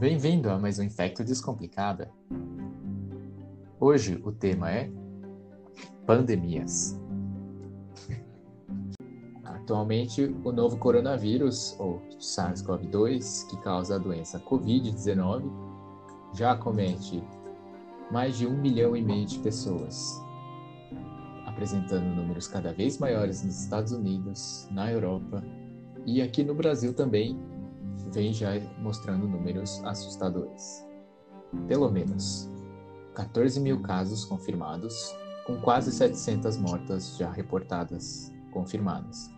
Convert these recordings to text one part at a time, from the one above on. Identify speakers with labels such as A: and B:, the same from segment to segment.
A: Bem-vindo a mais um Infecto Descomplicada. Hoje o tema é pandemias. Atualmente, o novo coronavírus, ou SARS-CoV-2, que causa a doença Covid-19, já comete mais de um milhão e meio de pessoas, apresentando números cada vez maiores nos Estados Unidos, na Europa e aqui no Brasil também vem já mostrando números assustadores. Pelo menos 14 mil casos confirmados, com quase 700 mortas já reportadas confirmadas.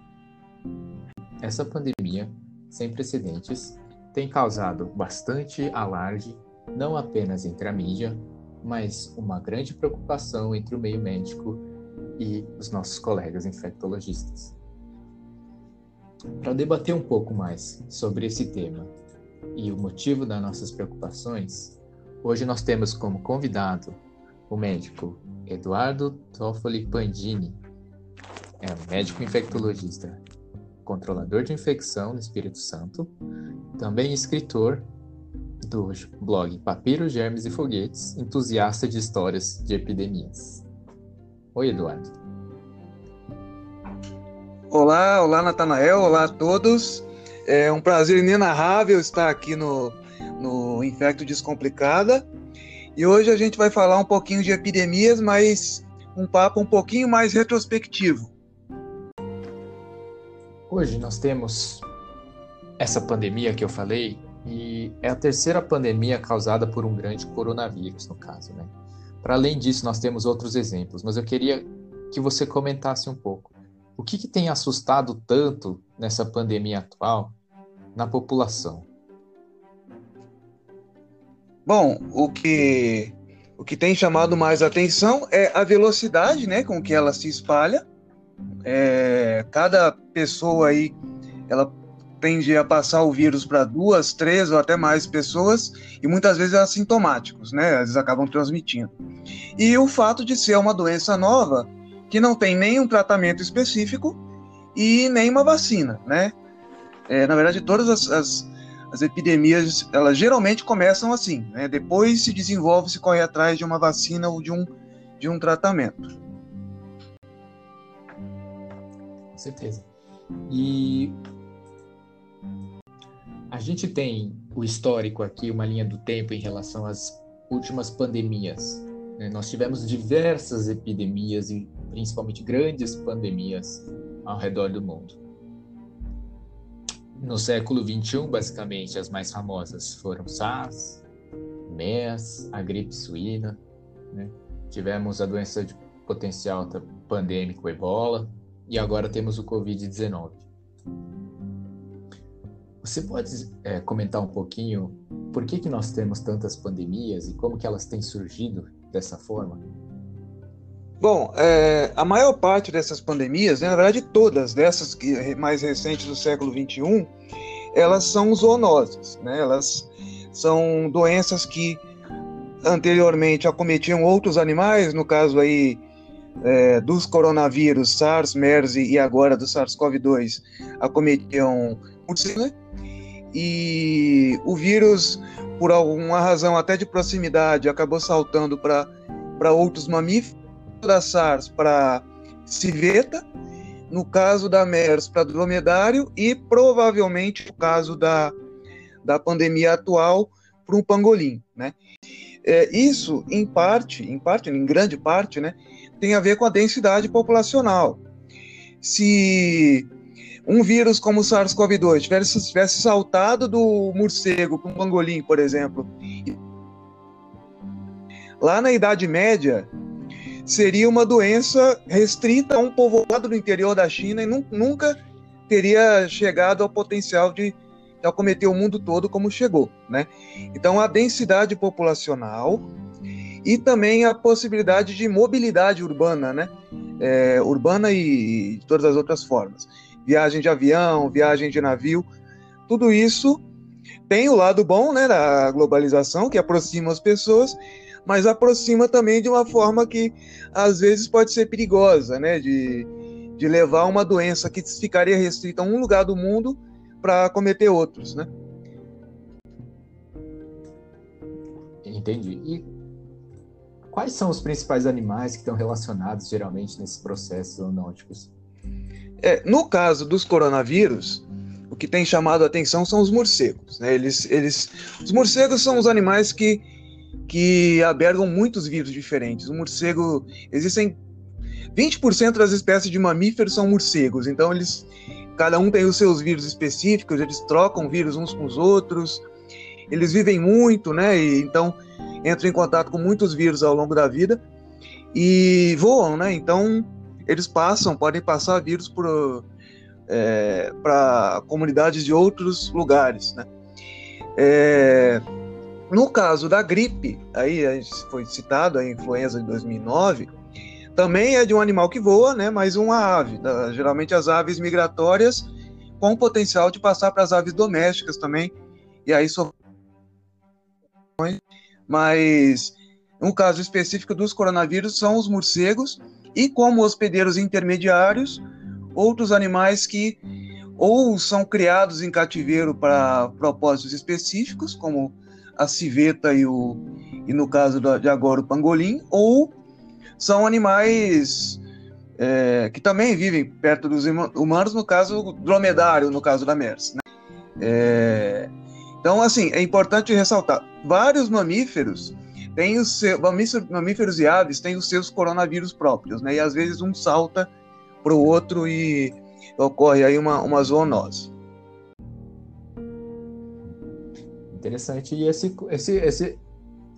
A: Essa pandemia, sem precedentes, tem causado bastante alarde, não apenas entre a mídia, mas uma grande preocupação entre o meio médico e os nossos colegas infectologistas. Para debater um pouco mais sobre esse tema e o motivo das nossas preocupações, hoje nós temos como convidado o médico Eduardo Toffoli Pandini, é um médico infectologista, controlador de infecção no Espírito Santo, também escritor do blog Papiro, Germes e Foguetes, entusiasta de histórias de epidemias. Oi, Eduardo.
B: Olá, olá Natanael, olá a todos. É um prazer inenarrável estar aqui no, no Infecto Descomplicada. E hoje a gente vai falar um pouquinho de epidemias, mas um papo um pouquinho mais retrospectivo.
A: Hoje nós temos essa pandemia que eu falei, e é a terceira pandemia causada por um grande coronavírus, no caso, né? Para além disso, nós temos outros exemplos, mas eu queria que você comentasse um pouco. O que, que tem assustado tanto nessa pandemia atual na população?
B: Bom, o que o que tem chamado mais atenção é a velocidade, né, com que ela se espalha. É, cada pessoa aí, ela tende a passar o vírus para duas, três ou até mais pessoas e muitas vezes assintomáticos, né? Eles acabam transmitindo. E o fato de ser uma doença nova, que não tem nenhum tratamento específico e nem uma vacina, né? É, na verdade, todas as, as, as, epidemias, elas geralmente começam assim, né? Depois se desenvolve, se corre atrás de uma vacina ou de um, de um tratamento.
A: Com certeza. E a gente tem o histórico aqui, uma linha do tempo em relação às últimas pandemias. Né? Nós tivemos diversas epidemias e principalmente grandes pandemias ao redor do mundo. No século 21, basicamente, as mais famosas foram SARS, MERS, a gripe suína, né? tivemos a doença de potencial pandêmico Ebola e agora temos o Covid-19. Você pode é, comentar um pouquinho por que, que nós temos tantas pandemias e como que elas têm surgido dessa forma?
B: Bom, é, a maior parte dessas pandemias, né, na verdade todas dessas mais recentes do século XXI, elas são zoonoses, né? Elas são doenças que anteriormente acometiam outros animais, no caso aí é, dos coronavírus SARS, MERS e agora do SARS-CoV-2 acometiam morcegos, né? E o vírus, por alguma razão até de proximidade, acabou saltando para outros mamíferos da SARS para civeta, no caso da MERS para dromedário e provavelmente no caso da, da pandemia atual para um pangolim, né? É, isso, em parte, em parte, em grande parte, né, tem a ver com a densidade populacional. Se um vírus como o SARS-CoV-2 tivesse, tivesse saltado do morcego para um pangolim, por exemplo, lá na Idade Média, seria uma doença restrita a um povoado do interior da China e nunca teria chegado ao potencial de, de acometer o mundo todo como chegou, né? Então a densidade populacional e também a possibilidade de mobilidade urbana, né? É, urbana e, e todas as outras formas. Viagem de avião, viagem de navio, tudo isso tem o lado bom, né, da globalização que aproxima as pessoas mas aproxima também de uma forma que às vezes pode ser perigosa, né? De, de levar uma doença que ficaria restrita a um lugar do mundo para cometer outros, né?
A: Entendi. E quais são os principais animais que estão relacionados geralmente nesses processos zoonóticos?
B: É, no caso dos coronavírus, o que tem chamado a atenção são os morcegos. Né? Eles, eles, os morcegos são os animais que, que albergam muitos vírus diferentes. O morcego, existem 20% das espécies de mamíferos são morcegos, então eles cada um tem os seus vírus específicos, eles trocam vírus uns com os outros, eles vivem muito, né? E então entram em contato com muitos vírus ao longo da vida e voam, né? Então eles passam, podem passar vírus para é, comunidades de outros lugares, né? É, no caso da gripe, aí foi citado a influenza de 2009, também é de um animal que voa, né? Mas uma ave, geralmente as aves migratórias com potencial de passar para as aves domésticas também, e aí só mas um caso específico dos coronavírus são os morcegos e como hospedeiros intermediários, outros animais que ou são criados em cativeiro para propósitos específicos, como a civeta e o e no caso de agora o pangolim, ou são animais é, que também vivem perto dos humanos, no caso dromedário, no caso da MERS. Né? É, então, assim, é importante ressaltar, vários mamíferos têm os seus, mamíferos e aves têm os seus coronavírus próprios, né? E às vezes um salta para o outro e ocorre aí uma, uma zoonose.
A: Interessante. E esse, esse, esse,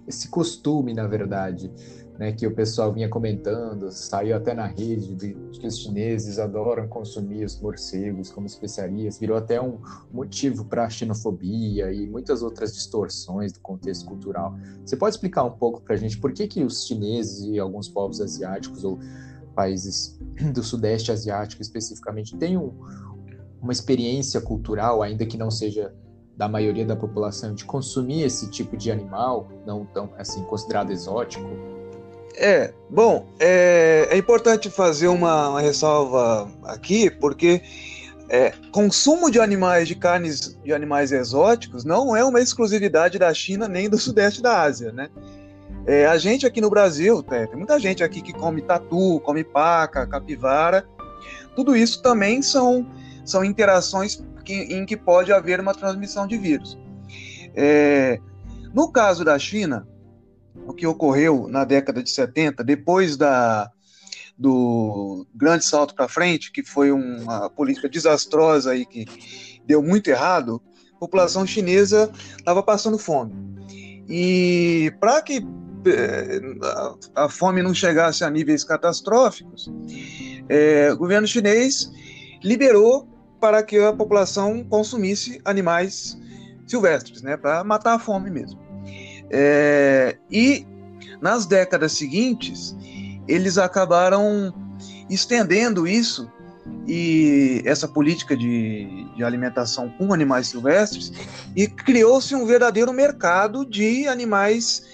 A: esse costume, na verdade, né, que o pessoal vinha comentando, saiu até na rede de, que os chineses adoram consumir os morcegos como especiarias, virou até um motivo para a xenofobia e muitas outras distorções do contexto cultural. Você pode explicar um pouco para a gente por que, que os chineses e alguns povos asiáticos ou países do sudeste asiático especificamente têm um, uma experiência cultural, ainda que não seja da maioria da população, de consumir esse tipo de animal, não tão assim considerado exótico?
B: É, bom, é, é importante fazer uma, uma, ressalva aqui, porque é, consumo de animais, de carnes de animais exóticos, não é uma exclusividade da China nem do sudeste da Ásia, né? É, a gente aqui no Brasil, tem, tem muita gente aqui que come tatu, come paca, capivara, tudo isso também são, são interações que, em que pode haver uma transmissão de vírus. É, no caso da China, o que ocorreu na década de 70, depois da, do grande salto para frente, que foi uma política desastrosa aí que deu muito errado, a população chinesa estava passando fome. E para que eh, a fome não chegasse a níveis catastróficos, é, o governo chinês liberou para que a população consumisse animais silvestres, né, para matar a fome mesmo. É, e nas décadas seguintes, eles acabaram estendendo isso e essa política de, de alimentação com animais silvestres e criou-se um verdadeiro mercado de animais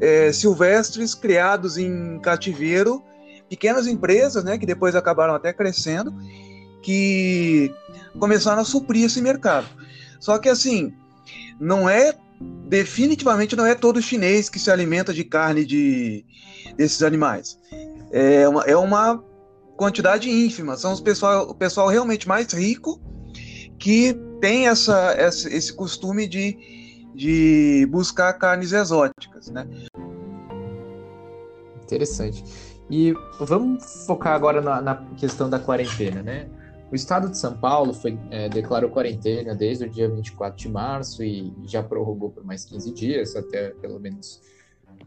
B: é, silvestres criados em cativeiro, pequenas empresas, né, que depois acabaram até crescendo, que começaram a suprir esse mercado. Só que assim, não é definitivamente não é todo chinês que se alimenta de carne de, desses animais. É uma, é uma quantidade ínfima. São os pessoal, o pessoal realmente mais rico que tem essa, essa, esse costume de, de buscar carnes exóticas, né?
A: Interessante. E vamos focar agora na, na questão da quarentena, né? O estado de São Paulo foi, é, declarou quarentena desde o dia 24 de março e já prorrogou por mais 15 dias, até pelo menos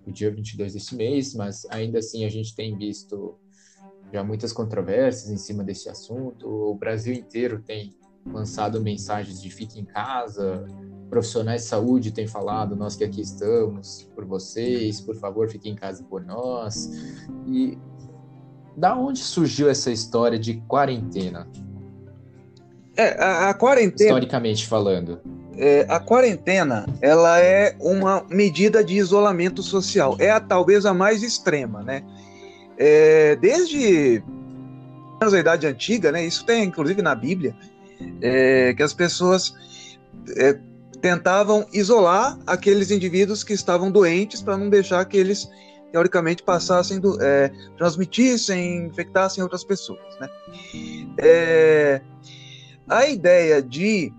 A: o dia 22 deste mês, mas ainda assim a gente tem visto já muitas controvérsias em cima desse assunto. O Brasil inteiro tem lançado mensagens de fique em casa, profissionais de saúde têm falado, nós que aqui estamos por vocês, por favor, fiquem em casa por nós. E da onde surgiu essa história de quarentena?
B: É, a, a quarentena.
A: Historicamente falando.
B: É, a quarentena, ela é uma medida de isolamento social. É a, talvez a mais extrema, né? É, desde a Idade Antiga, né? Isso tem inclusive na Bíblia, é, que as pessoas é, tentavam isolar aqueles indivíduos que estavam doentes para não deixar que eles teoricamente passassem, do, é, transmitissem, infectassem outras pessoas. Né? A ideia de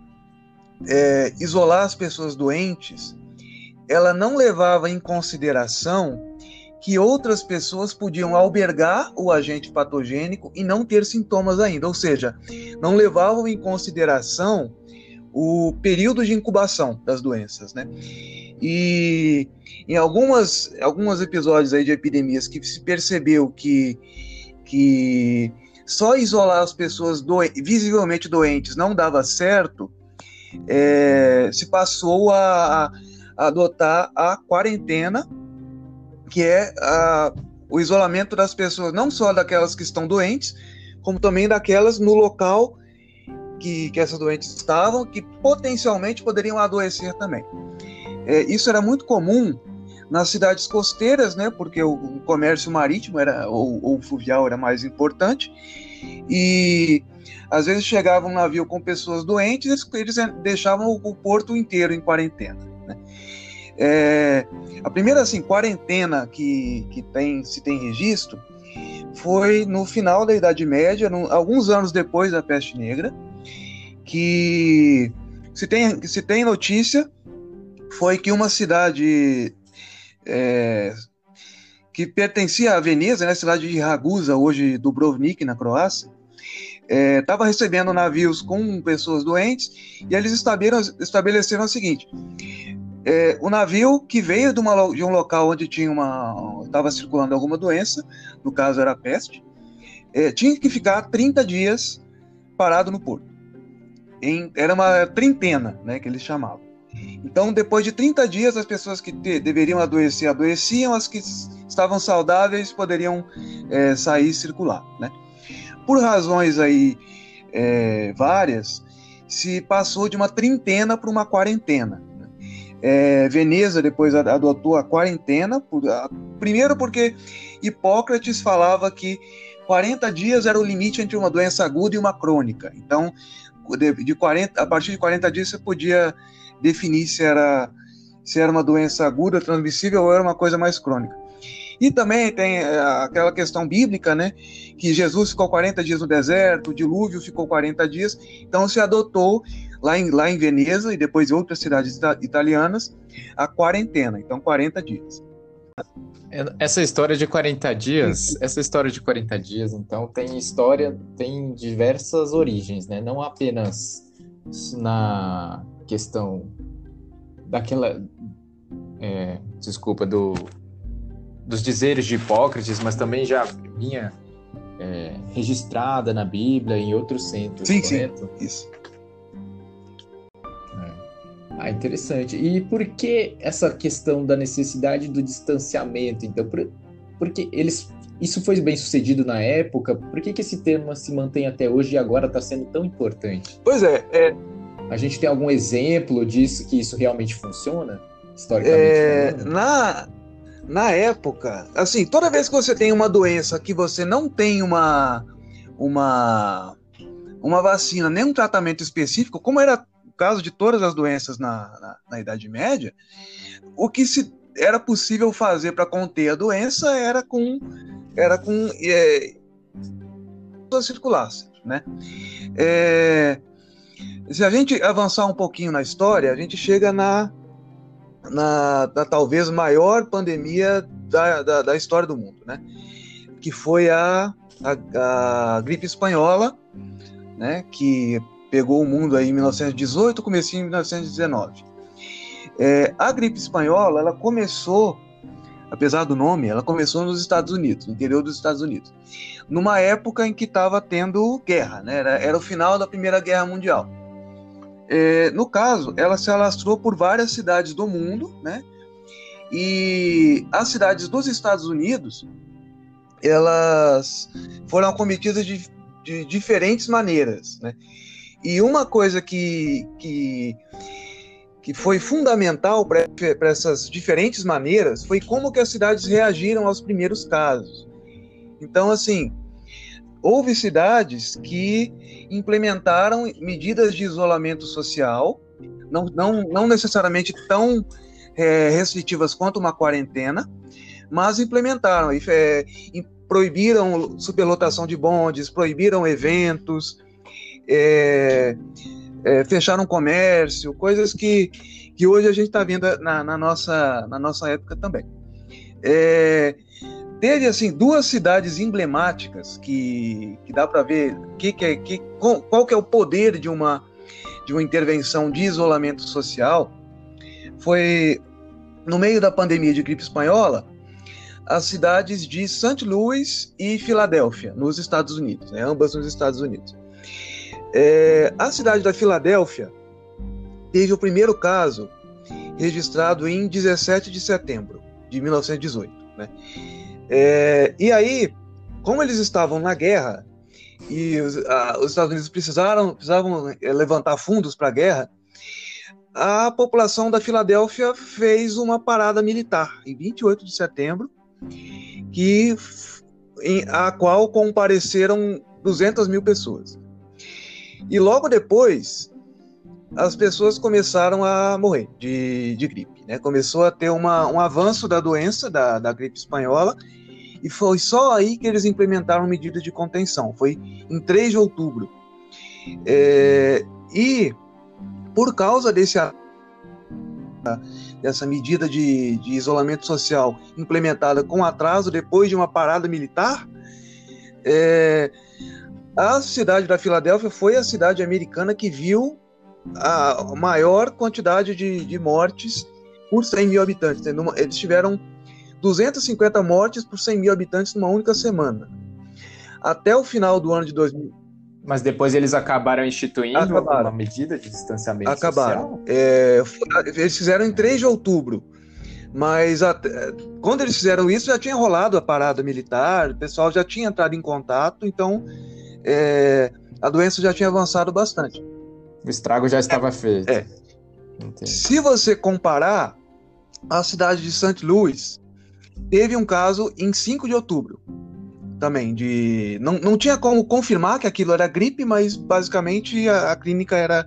B: é, isolar as pessoas doentes, ela não levava em consideração que outras pessoas podiam albergar o agente patogênico e não ter sintomas ainda, ou seja, não levavam em consideração o período de incubação das doenças, né? E em algumas, alguns episódios aí de epidemias que se percebeu que, que só isolar as pessoas visivelmente doentes não dava certo, é, se passou a, a, adotar a quarentena, que é a, o isolamento das pessoas, não só daquelas que estão doentes, como também daquelas no local que, que essas doentes estavam, que potencialmente poderiam adoecer também. É, isso era muito comum nas cidades costeiras, né, porque o, o comércio marítimo era ou, ou, fluvial era mais importante, e às vezes chegava um navio com pessoas doentes, eles deixavam o, o porto inteiro em quarentena. Né? É, a primeira assim, quarentena que, que tem, se tem registro foi no final da Idade Média, no, alguns anos depois da Peste Negra, que se tem, se tem notícia foi que uma cidade é, que pertencia à Veneza, né, cidade de Ragusa, hoje Dubrovnik, na Croácia, estava é, recebendo navios com pessoas doentes e eles estabeleceram o seguinte: é, o navio que veio de, uma, de, um local onde tinha uma estava circulando alguma doença, no caso era a peste, é, tinha que ficar 30 dias parado no porto. Em, era uma trintena, né, que eles chamavam. Então, depois de 30 dias, as pessoas que te, deveriam adoecer adoeciam, as que estavam saudáveis poderiam é, sair e circular. Né? Por razões aí é, várias, se passou de uma trintena para uma quarentena. Né? É, Veneza depois adotou a quarentena, por, a, primeiro porque Hipócrates falava que 40 dias era o limite entre uma doença aguda e uma crônica. Então, de, de 40, a partir de 40 dias você podia definir se era, se era uma doença aguda, transmissível ou era uma coisa mais crônica. E também tem é, aquela questão bíblica, né? Que Jesus ficou 40 dias no deserto, o dilúvio ficou 40 dias, então se adotou lá em, lá em Veneza e depois em outras cidades italianas a quarentena, então 40 dias.
A: Essa história de 40 dias, essa história de 40 dias, então, tem história, tem diversas origens, né? Não apenas na questão daquela. É, desculpa, do, dos dizeres de Hipócrates, mas também já vinha é, registrada na Bíblia em outros centros,
B: sim, correto? Sim, isso.
A: É. Ah, interessante. E por que essa questão da necessidade do distanciamento? Então, por, porque eles isso foi bem sucedido na época, por que, que esse tema se mantém até hoje e agora está sendo tão importante?
B: Pois é, é,
A: a gente tem algum exemplo disso que isso realmente funciona? Historicamente
B: é, na, na época, assim, toda vez que você tem uma doença que você não tem uma, uma, uma vacina, nem um tratamento específico, como era o caso de todas as doenças na, na, na Idade Média, o que se era possível fazer para conter a doença era com era com é, circulasse, né? É, se a gente avançar um pouquinho na história, a gente chega na, na, na talvez maior pandemia da, da, da, história do mundo, né? Que foi a, a, a, gripe espanhola, né? Que pegou o mundo aí em 1918, comecinho em 1919. É, a gripe espanhola, ela começou, apesar do nome, ela começou nos Estados Unidos, no interior dos Estados Unidos, numa época em que estava tendo guerra, né? Era, era o final da Primeira Guerra Mundial. É, no caso, ela se alastrou por várias cidades do mundo, né? E as cidades dos Estados Unidos, elas foram acometidas de, de diferentes maneiras, né? E uma coisa que, que, que foi fundamental para essas diferentes maneiras foi como que as cidades reagiram aos primeiros casos. Então, assim, houve cidades que implementaram medidas de isolamento social não, não, não necessariamente tão é, restritivas quanto uma quarentena, mas implementaram, é, proibiram superlotação de bondes, proibiram eventos, é, é, fecharam comércio, coisas que, que hoje a gente está vendo na, na, nossa, na nossa época também. É, teve assim duas cidades emblemáticas que, que dá para ver que, que, que, qual, qual que é o poder de uma, de uma intervenção de isolamento social. Foi no meio da pandemia de gripe espanhola, as cidades de St. Louis e Filadélfia, nos Estados Unidos, né, ambas nos Estados Unidos. É, a cidade da Filadélfia teve o primeiro caso registrado em 17 de setembro de 1918. Né? É, e aí, como eles estavam na guerra e os, a, os Estados Unidos precisaram, precisavam é, levantar fundos para a guerra, a população da Filadélfia fez uma parada militar em 28 de setembro que em, a qual compareceram 200 mil pessoas. E logo depois, as pessoas começaram a morrer de, de gripe. Né? Começou a ter uma, um avanço da doença, da, da gripe espanhola, e foi só aí que eles implementaram medidas de contenção. Foi em 3 de outubro. É, e por causa desse dessa medida de, de isolamento social implementada com atraso depois de uma parada militar, é, a cidade da Filadélfia foi a cidade americana que viu a maior quantidade de, de mortes por 100 mil habitantes. Eles tiveram 250 mortes por 100 mil habitantes numa única semana. Até o final do ano de 2000,
A: mas depois eles acabaram instituindo acabaram. uma medida de distanciamento
B: acabaram.
A: social?
B: É, eles fizeram em 3 de outubro. Mas até, quando eles fizeram isso, já tinha rolado a parada militar, o pessoal já tinha entrado em contato, então é, a doença já tinha avançado bastante.
A: O estrago já estava feito.
B: É. Se você comparar, a cidade de St. Louis teve um caso em 5 de outubro também de não, não tinha como confirmar que aquilo era gripe, mas basicamente a, a clínica era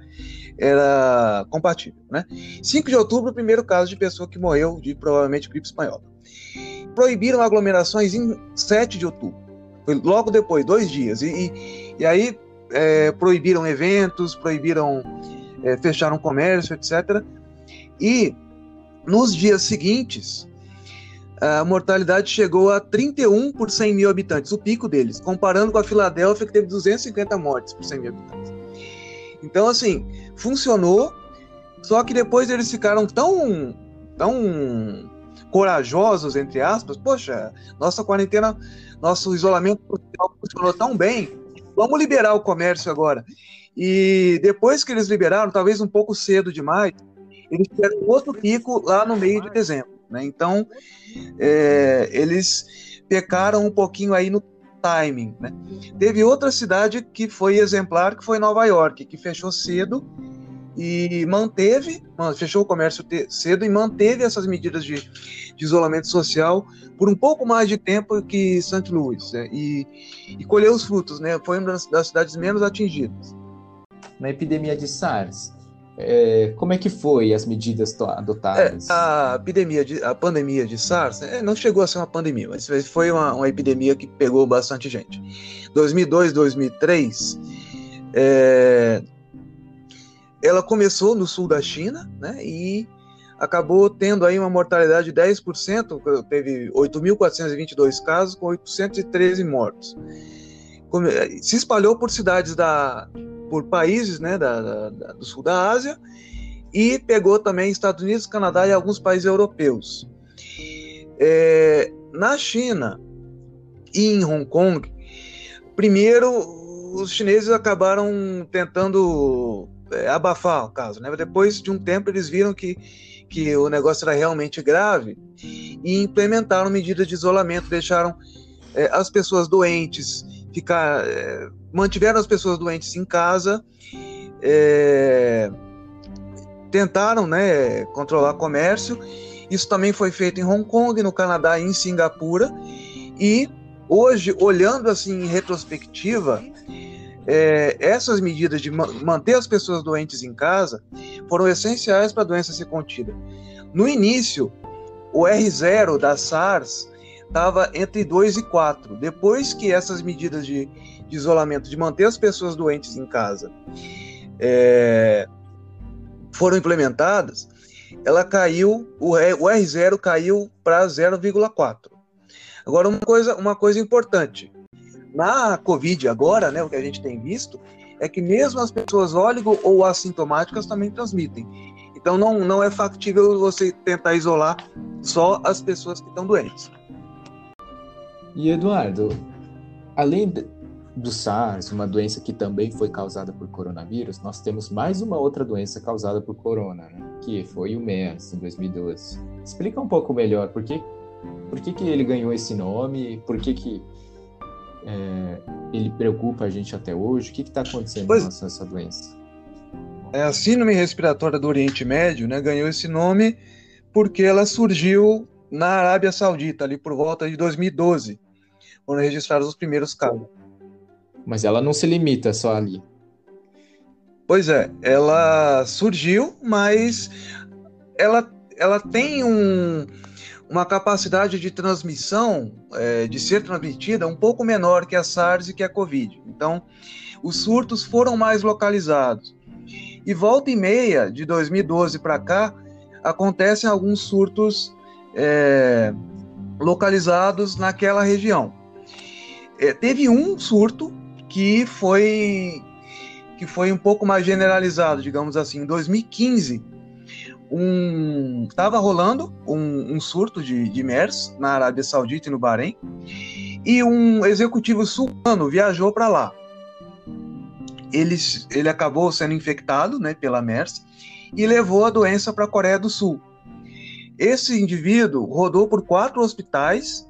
B: era compatível, né? 5 de outubro, primeiro caso de pessoa que morreu de provavelmente gripe espanhola. Proibiram aglomerações em 7 de outubro, foi logo depois, dois dias. E, e, e aí é, proibiram eventos, proibiram, é, fecharam comércio, etc. E nos dias seguintes, a mortalidade chegou a 31 por 100 mil habitantes, o pico deles, comparando com a Filadélfia, que teve 250 mortes por 100 mil habitantes. Então, assim, funcionou, só que depois eles ficaram tão, tão corajosos, entre aspas, poxa, nossa quarentena, nosso isolamento social funcionou tão bem, vamos liberar o comércio agora. E depois que eles liberaram, talvez um pouco cedo demais, eles tiveram outro pico lá no meio de dezembro. Né? Então, é, eles pecaram um pouquinho aí no timing. Né? Teve outra cidade que foi exemplar, que foi Nova York, que fechou cedo e manteve, fechou o comércio cedo e manteve essas medidas de, de isolamento social por um pouco mais de tempo que St. Louis né? e, e colheu os frutos, né? Foi uma das, das cidades menos atingidas.
A: Na epidemia de SARS, é, como é que foi as medidas adotadas?
B: É, a epidemia, de, a pandemia de SARS é, não chegou a ser uma pandemia, mas foi uma, uma epidemia que pegou bastante gente. 2002, 2003, é, ela começou no sul da China, né, e acabou tendo aí uma mortalidade de 10%, teve 8.422 casos com 813 mortos. Se espalhou por cidades da, por países né, da, da, do sul da Ásia e pegou também Estados Unidos, Canadá e alguns países europeus. É, na China e em Hong Kong, primeiro os chineses acabaram tentando é, abafar o caso. Né? Depois de um tempo eles viram que, que o negócio era realmente grave e implementaram medidas de isolamento, deixaram é, as pessoas doentes ficar é, mantiveram as pessoas doentes em casa, é, tentaram né, controlar comércio. Isso também foi feito em Hong Kong, no Canadá e em Singapura. E hoje, olhando assim em retrospectiva, é, essas medidas de manter as pessoas doentes em casa foram essenciais para a doença ser contida. No início, o R0 da SARS estava entre 2 e 4. Depois que essas medidas de, de, isolamento, de manter as pessoas doentes em casa, é, foram implementadas, ela caiu, o, o R0 caiu para 0,4. Agora, uma coisa, uma coisa importante. Na Covid agora, né, o que a gente tem visto, é que mesmo as pessoas óligo ou assintomáticas também transmitem. Então não, não é factível você tentar isolar só as pessoas que estão doentes.
A: E Eduardo, além do SARS, uma doença que também foi causada por coronavírus, nós temos mais uma outra doença causada por corona, né? que foi o MERS em 2012. Explica um pouco melhor por que, por que, que ele ganhou esse nome, por que, que é, ele preocupa a gente até hoje, o que está acontecendo pois... com essa doença?
B: É, a síndrome respiratória do Oriente Médio né, ganhou esse nome porque ela surgiu na Arábia Saudita, ali por volta de 2012, quando registraram os primeiros casos.
A: Mas ela não se limita só ali.
B: Pois é, ela surgiu, mas ela, ela tem um, uma capacidade de transmissão, é, de ser transmitida, um pouco menor que a SARS e que a Covid. Então, os surtos foram mais localizados. E volta e meia, de 2012 para cá, acontecem alguns surtos é, localizados naquela região. É, teve um surto que foi que foi um pouco mais generalizado, digamos assim, em 2015, um estava rolando um, um, surto de, de MERS na Arábia Saudita e no Bahrein, e um executivo sultano viajou para lá ele, ele acabou sendo infectado né, pela MERS e levou a doença para a Coreia do Sul. Esse indivíduo rodou por quatro hospitais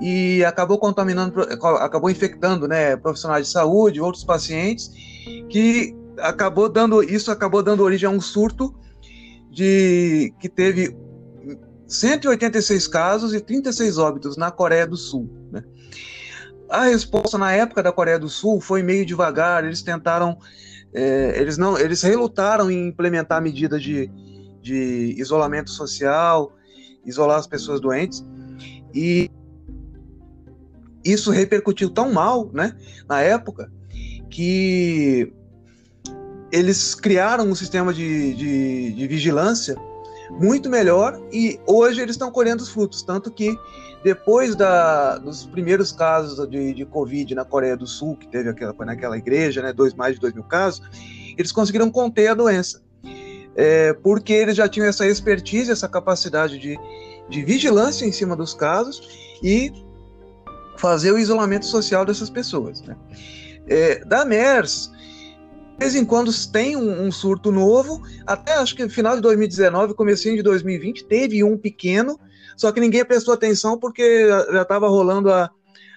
B: e acabou contaminando, acabou infectando né, profissionais de saúde, outros pacientes, que acabou dando, isso acabou dando origem a um surto de que teve 186 casos e 36 óbitos na Coreia do Sul. Né? A resposta na época da Coreia do Sul foi meio devagar, eles tentaram, é, eles não, eles relutaram em implementar medidas de, de isolamento social, isolar as pessoas doentes, e isso repercutiu tão mal, né, na época, que eles criaram um sistema de, de, de vigilância muito melhor e hoje eles estão colhendo os frutos, tanto que depois da, dos primeiros casos de, de Covid na Coreia do Sul, que teve aquela, naquela igreja, né, dois, mais de 2 mil casos, eles conseguiram conter a doença. É, porque eles já tinham essa expertise, essa capacidade de, de vigilância em cima dos casos e fazer o isolamento social dessas pessoas. Né? É, da MERS, de vez em quando tem um, um, surto novo, até acho que no final de 2019, comecinho de 2020, teve um pequeno, só que ninguém prestou atenção porque já estava rolando a,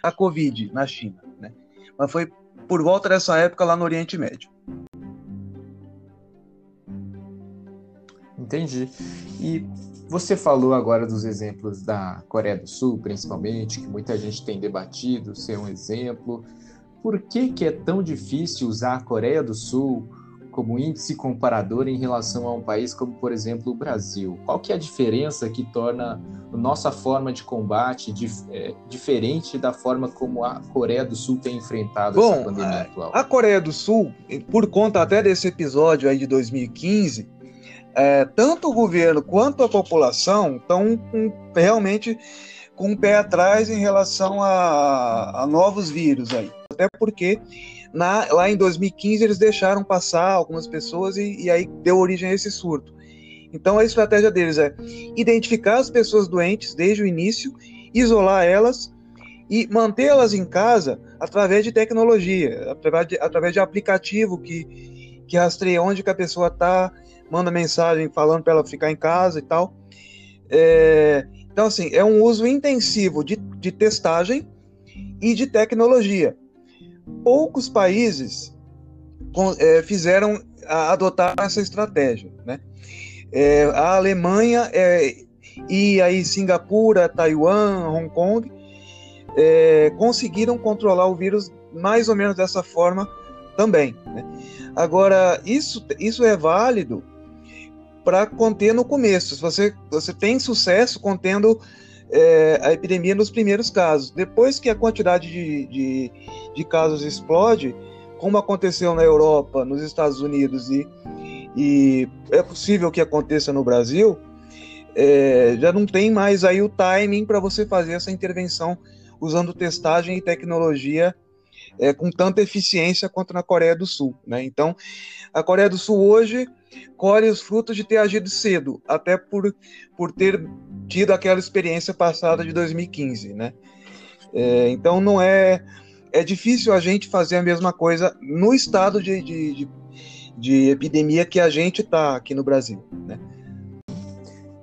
B: a Covid na China. Né? Mas foi por volta dessa época lá no Oriente Médio.
A: Entendi. E você falou agora dos exemplos da Coreia do Sul, principalmente, que muita gente tem debatido ser um exemplo. Por que, que é tão difícil usar a Coreia do Sul como índice comparador em relação a um país como, por exemplo, o Brasil? Qual que é a diferença que torna a nossa forma de combate dif é, diferente da forma como a Coreia do Sul tem enfrentado
B: Bom,
A: essa pandemia atual?
B: A Coreia do Sul, por conta até desse episódio aí de 2015, é, tanto o governo quanto a população estão realmente com o pé atrás em relação a, a novos vírus aí. Até porque na, lá em 2015 eles deixaram passar algumas pessoas e, e aí deu origem a esse surto. Então a estratégia deles é identificar as pessoas doentes desde o início, isolar elas e mantê-las em casa através de tecnologia, através de, através de aplicativo que, que rastreia onde que a pessoa está, manda mensagem falando para ela ficar em casa e tal. É, então, assim, é um uso intensivo de, de testagem e de tecnologia poucos países é, fizeram a, adotar essa estratégia, né? É, a Alemanha é, e aí Singapura, Taiwan, Hong Kong é, conseguiram controlar o vírus mais ou menos dessa forma também. Né? Agora isso isso é válido para conter no começo. Você, você tem sucesso contendo é, a epidemia nos primeiros casos. Depois que a quantidade de, de, de, casos explode, como aconteceu na Europa, nos Estados Unidos e, e é possível que aconteça no Brasil, é, já não tem mais aí o timing para você fazer essa intervenção usando testagem e tecnologia é, com tanta eficiência quanto na Coreia do Sul. Né? Então, a Coreia do Sul hoje colhe os frutos de ter agido cedo, até por, por ter tido aquela experiência passada de 2015. Né? É, então, não é. É difícil a gente fazer a mesma coisa no estado de, de, de, de epidemia que a gente está aqui no Brasil. Né?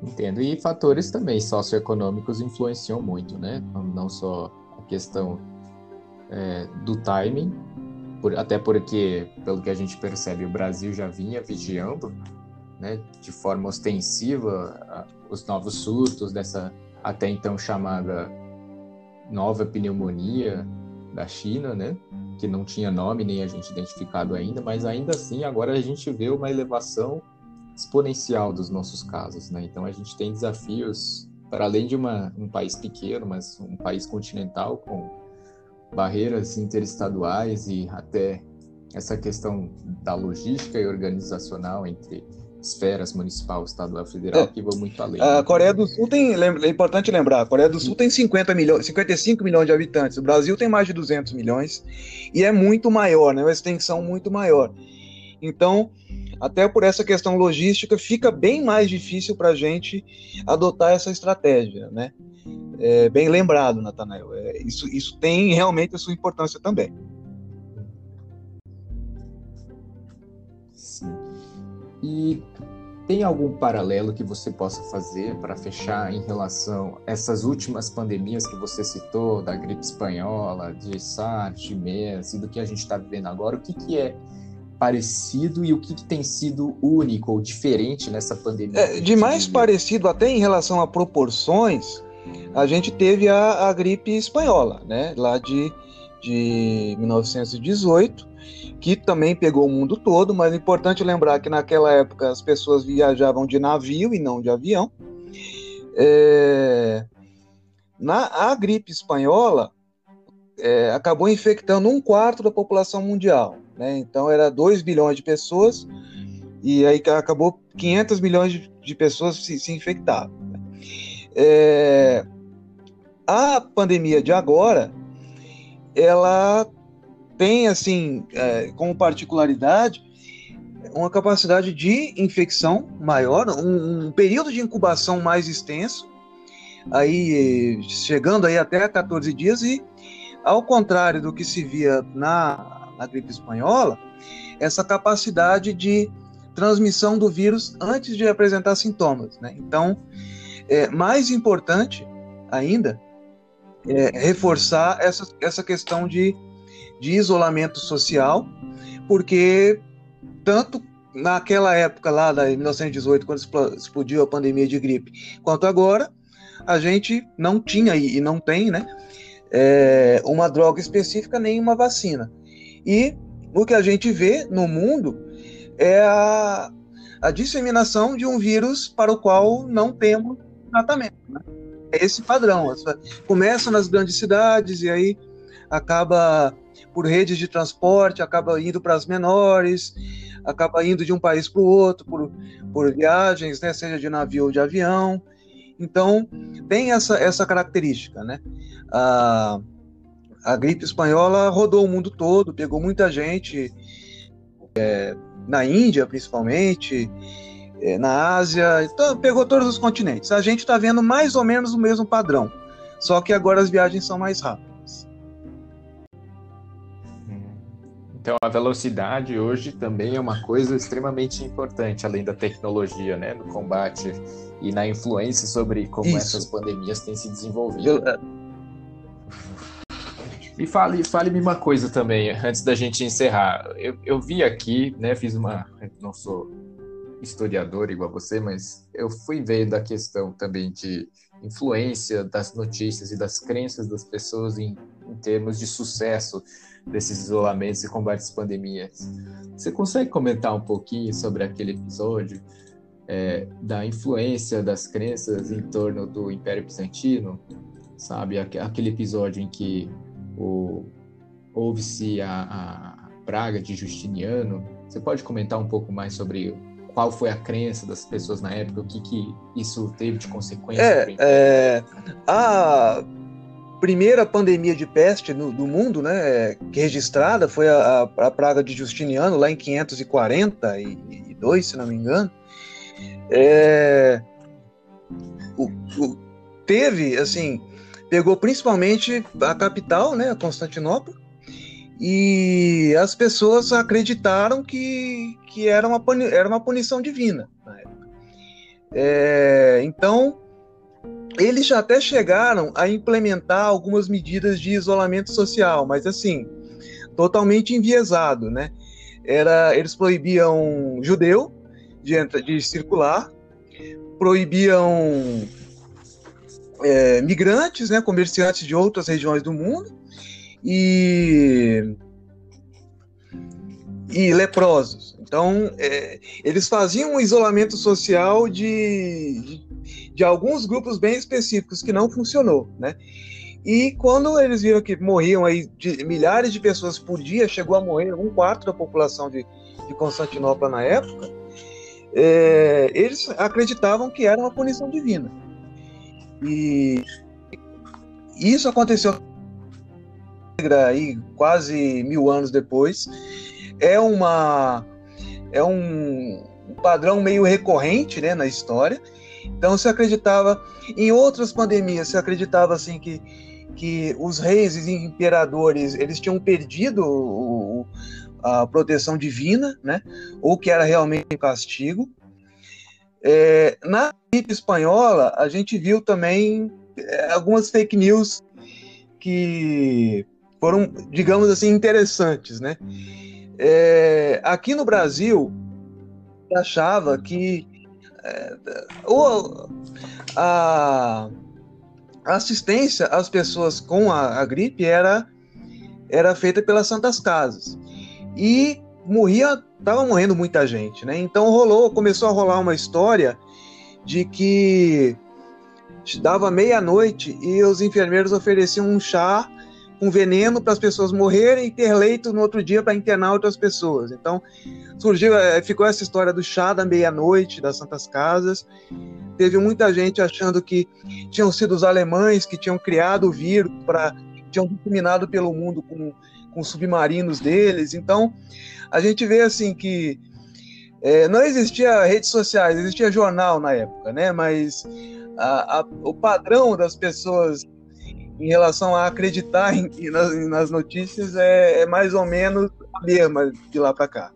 A: Entendo. E fatores também socioeconômicos influenciam muito, né? Não só a questão é, do timing, por, até porque, pelo que a gente percebe, o Brasil já vinha vigiando, né, de forma ostensiva, os novos surtos dessa até então chamada nova pneumonia da China, né, que não tinha nome nem a gente identificado ainda, mas ainda assim agora a gente vê uma elevação exponencial dos nossos casos, né? Então a gente tem desafios para além de uma, um país pequeno, mas um país continental com barreiras interestaduais e até essa questão da logística e organizacional entre esferas municipal, estadual e federal é, que vão muito além.
B: A Coreia do Sul tem, é importante lembrar, a Coreia do Sul tem 50 milhões, 55 milhões de habitantes, o Brasil tem mais de 200 milhões e é muito maior, né, uma extensão muito maior. Então, até por essa questão logística, fica bem mais difícil para a gente adotar essa estratégia, né? É, bem lembrado, Natanael. É, isso, isso tem realmente a sua importância também.
A: Sim. E tem algum paralelo que você possa fazer para fechar em relação a essas últimas pandemias que você citou, da gripe espanhola, de SARS, de MERS e do que a gente está vivendo agora? O que, que é parecido e o que, que, tem sido único ou diferente nessa pandemia?
B: É, de mais parecido, até em relação a proporções, a gente teve a, a gripe espanhola, né, lá de, de 1918, que também pegou o mundo todo, mas é importante lembrar que naquela época as pessoas viajavam de navio e não de avião. É, na, a gripe espanhola é, acabou infectando um quarto da população mundial. Né? Então era 2 bilhões de pessoas e aí acabou 500 milhões de, de pessoas se, se infectaram. É, a pandemia de agora, ela tem assim é, como particularidade uma capacidade de infecção maior, um, um, período de incubação mais extenso, aí chegando aí até 14 dias e ao contrário do que se via na na gripe espanhola, essa capacidade de transmissão do vírus antes de apresentar sintomas. Né? Então, é, mais importante ainda é reforçar essa, essa questão de, de isolamento social, porque tanto naquela época lá, da 1918, quando explodiu a pandemia de gripe, quanto agora, a gente não tinha e não tem, né, é, uma droga específica nem uma vacina. E o que a gente vê no mundo é a, a disseminação de um vírus para o qual não temos tratamento. Né? É esse padrão. Começa nas grandes cidades e aí acaba por redes de transporte, acaba indo para as menores, acaba indo de um país para o outro por, por viagens, né, seja de navio ou de avião. Então, tem essa, essa característica, né? Ah, a gripe espanhola rodou o mundo todo, pegou muita gente, é, na Índia principalmente, é, na Ásia, então, pegou todos os continentes. A gente está vendo mais ou menos o mesmo padrão, só que agora as viagens são mais rápidas.
A: Então a velocidade hoje também é uma coisa extremamente importante, além da tecnologia, né, no combate e na influência sobre como Isso. essas pandemias têm se desenvolvido. Eu, e fale, fale-me uma coisa também, antes da gente encerrar. Eu, eu vi aqui, né, fiz uma. Não sou historiador igual você, mas eu fui vendo a questão também de influência das notícias e das crenças das pessoas em, em termos de sucesso desses isolamentos e combates pandemias. Você consegue comentar um pouquinho sobre aquele episódio? é, da influência das crenças em torno do Império Bizantino, sabe? Aquele episódio em que houve-se a, a, praga de Justiniano. Você pode comentar um pouco mais sobre qual foi a crença das pessoas na época, o que, que isso teve de consequência?
B: É, é a primeira pandemia de peste no, do mundo, né, que registrada foi a, a, praga de Justiniano lá em 542, se não me engano. É, o, o, teve, assim, pegou principalmente a capital, né, Constantinopla, e as pessoas acreditaram que, que era, uma, era uma punição divina. É, então, eles já até chegaram a implementar algumas medidas de isolamento social, mas assim, totalmente enviesado, né? Era, eles proibiam judeu de, de circular, proibiam é, migrantes, né, comerciantes de outras regiões do mundo e, e leprosos. Então, é, eles faziam um isolamento social de, de, de, alguns grupos bem específicos que não funcionou, né? E quando eles viram que morriam aí de, milhares de pessoas por dia, chegou a morrer um quarto da população de, de Constantinopla na época, é, eles acreditavam que era uma punição divina. E isso aconteceu aí quase mil anos depois. É uma é um padrão meio recorrente né, na história. Então se acreditava em outras pandemias, se acreditava assim que, que os reis e imperadores eles tinham perdido o, a proteção divina, né? Ou que era realmente um castigo. É, na gripe espanhola, a gente viu também é, algumas fake news que foram, digamos assim, interessantes, né? É, aqui no Brasil, achava que é, a, a, assistência às pessoas com a, a gripe era, era feita pelas Santas Casas. E morria, tava morrendo muita gente, né? Então rolou, começou a rolar uma história de que dava meia-noite e os enfermeiros ofereciam um chá com veneno para as pessoas morrerem e ter leito no outro dia para internar outras pessoas. Então surgiu, eh, ficou essa história do chá da meia-noite das Santas Casas. Teve muita gente achando que tinham sido os alemães que tinham criado o vírus para tinham disseminado pelo mundo com, com submarinos deles. Então a gente vê assim que é, não existia redes sociais, existia jornal na época, né? Mas a, a, o padrão das pessoas em relação a acreditar em, nas, nas, notícias é, é, mais ou menos a mesma de lá para cá.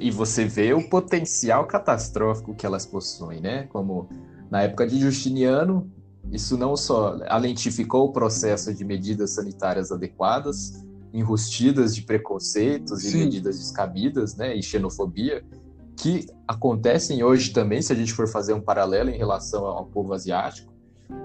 A: E você vê o potencial catastrófico que elas possuem, né? Como na época de Justiniano, isso não só alentificou o processo de medidas sanitárias adequadas, enrustidas de preconceitos Sim. e medidas descabidas, né, e xenofobia, que acontecem hoje também, se a gente for fazer um paralelo em relação ao povo asiático.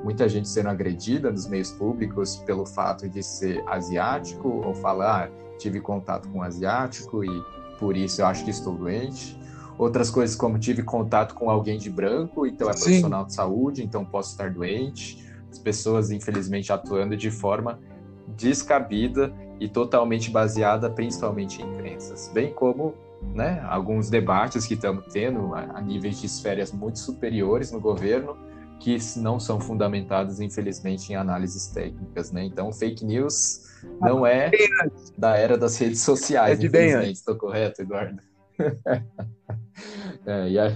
A: Muita gente sendo agredida nos meios públicos pelo fato de ser asiático ou falar, ah, tive contato com um asiático e por isso eu acho que estou doente. Outras coisas como tive contato com alguém de branco, então é profissional Sim. de saúde, então posso estar doente. As pessoas, infelizmente, atuando de forma descabida e totalmente baseada principalmente em crenças, bem como né, alguns debates que estamos tendo a, a níveis de esferas muito superiores no governo que não são fundamentados, infelizmente, em análises técnicas, né? Então, fake news não é da era das redes sociais, é de infelizmente. Estou correto, Eduardo? é, e a,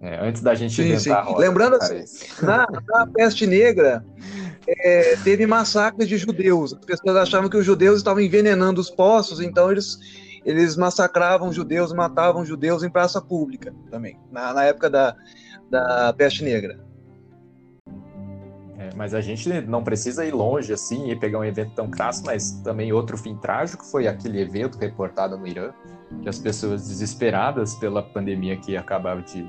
A: é, antes da gente sim, sim. Roda,
B: Lembrando, assim, na, na peste negra, é, teve massacres de judeus. As pessoas achavam que os judeus estavam envenenando os poços, então eles, eles massacravam judeus, matavam judeus em praça pública também, na, na época da, da peste negra.
A: É, mas a gente não precisa ir longe assim e pegar um evento tão crasso, mas também outro fim trágico foi aquele evento reportado no Irã, que as pessoas desesperadas pela pandemia que acabava de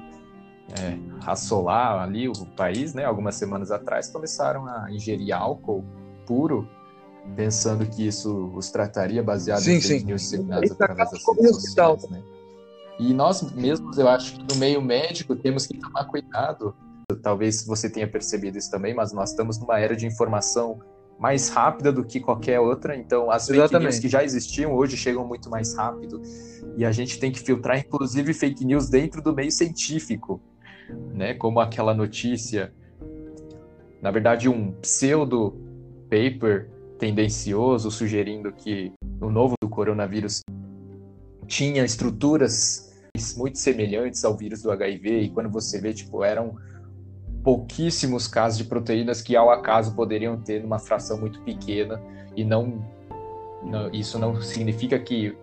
A: é, assolar ali o país, né, algumas semanas atrás, começaram a ingerir álcool puro pensando que isso os trataria baseado
B: sim,
A: em fake
B: sim.
A: news disseminadas através das redes sociais, né? E nós mesmos, eu acho que no meio médico temos que tomar cuidado. Talvez você tenha percebido isso também, mas nós estamos numa era de informação mais rápida do que qualquer outra. Então, as fake
B: Exatamente.
A: news que já existiam hoje chegam muito mais rápido. E a gente tem que filtrar, inclusive, fake news dentro do meio científico, né? Como aquela notícia, na verdade, um pseudo paper tendencioso sugerindo que o novo do coronavírus tinha estruturas muito semelhantes ao vírus do HIV e quando você vê, tipo, eram pouquíssimos casos de proteínas que ao acaso poderiam ter numa fração muito pequena e não, não isso não significa que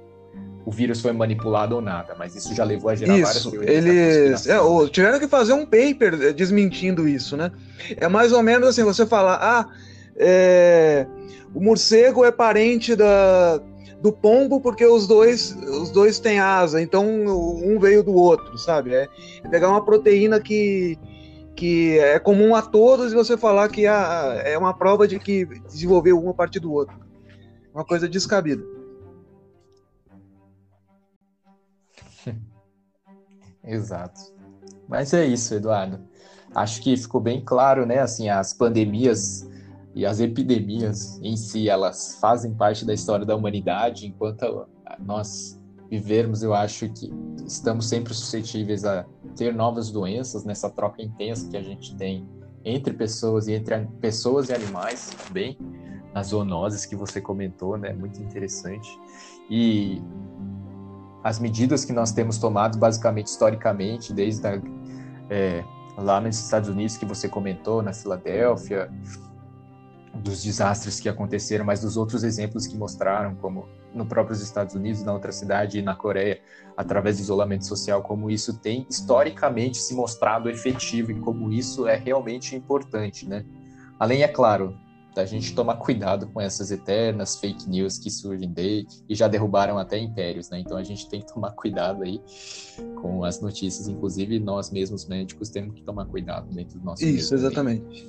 A: o vírus foi manipulado ou nada, mas isso já levou a gerar várias
B: Isso,
A: teorias da
B: eles é, ou tiveram que fazer um paper eh, desmentindo isso, né? É mais ou menos assim, você falar, ah, é, o morcego é parente da, do pombo porque os dois, os dois têm asa, então um veio do outro, sabe? É, é pegar uma proteína que, que é comum a todos e você falar que ah, é uma prova de que desenvolveu um a partir do outro. Uma coisa descabida.
A: Exato. Mas é isso, Eduardo. Acho que ficou bem claro, né? Assim, as pandemias e as epidemias em si, elas fazem parte da história da humanidade. Enquanto nós vivermos, eu acho que estamos sempre suscetíveis a ter novas doenças nessa troca intensa que a gente tem entre pessoas e entre pessoas e animais também. As zoonoses que você comentou, né? Muito interessante. E as medidas que nós temos tomado, basicamente, historicamente, desde a, é, lá nos Estados Unidos, que você comentou, na Filadélfia, dos desastres que aconteceram, mas dos outros exemplos que mostraram, como no próprios Estados Unidos, na outra cidade e na Coreia, através do isolamento social, como isso tem historicamente se mostrado efetivo e como isso é realmente importante, né? Além, é claro, da gente tomar cuidado com essas eternas fake news que surgem daí e já derrubaram até impérios, né? Então a gente tem que tomar cuidado aí com as notícias, inclusive nós mesmos médicos temos que tomar cuidado dentro do nosso
B: Isso, exatamente.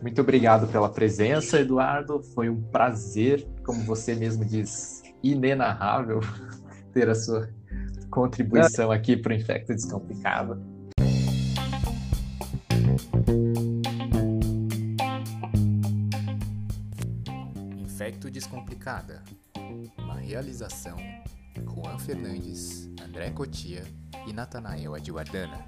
A: Muito obrigado pela presença, Eduardo. Foi um prazer, como você mesmo diz, inenarrável ter a sua contribuição aqui para o Infecto Descomplicado. Infecto Descomplicada. Uma realização Juan Fernandes, André Cotia e Natanael Adwardana.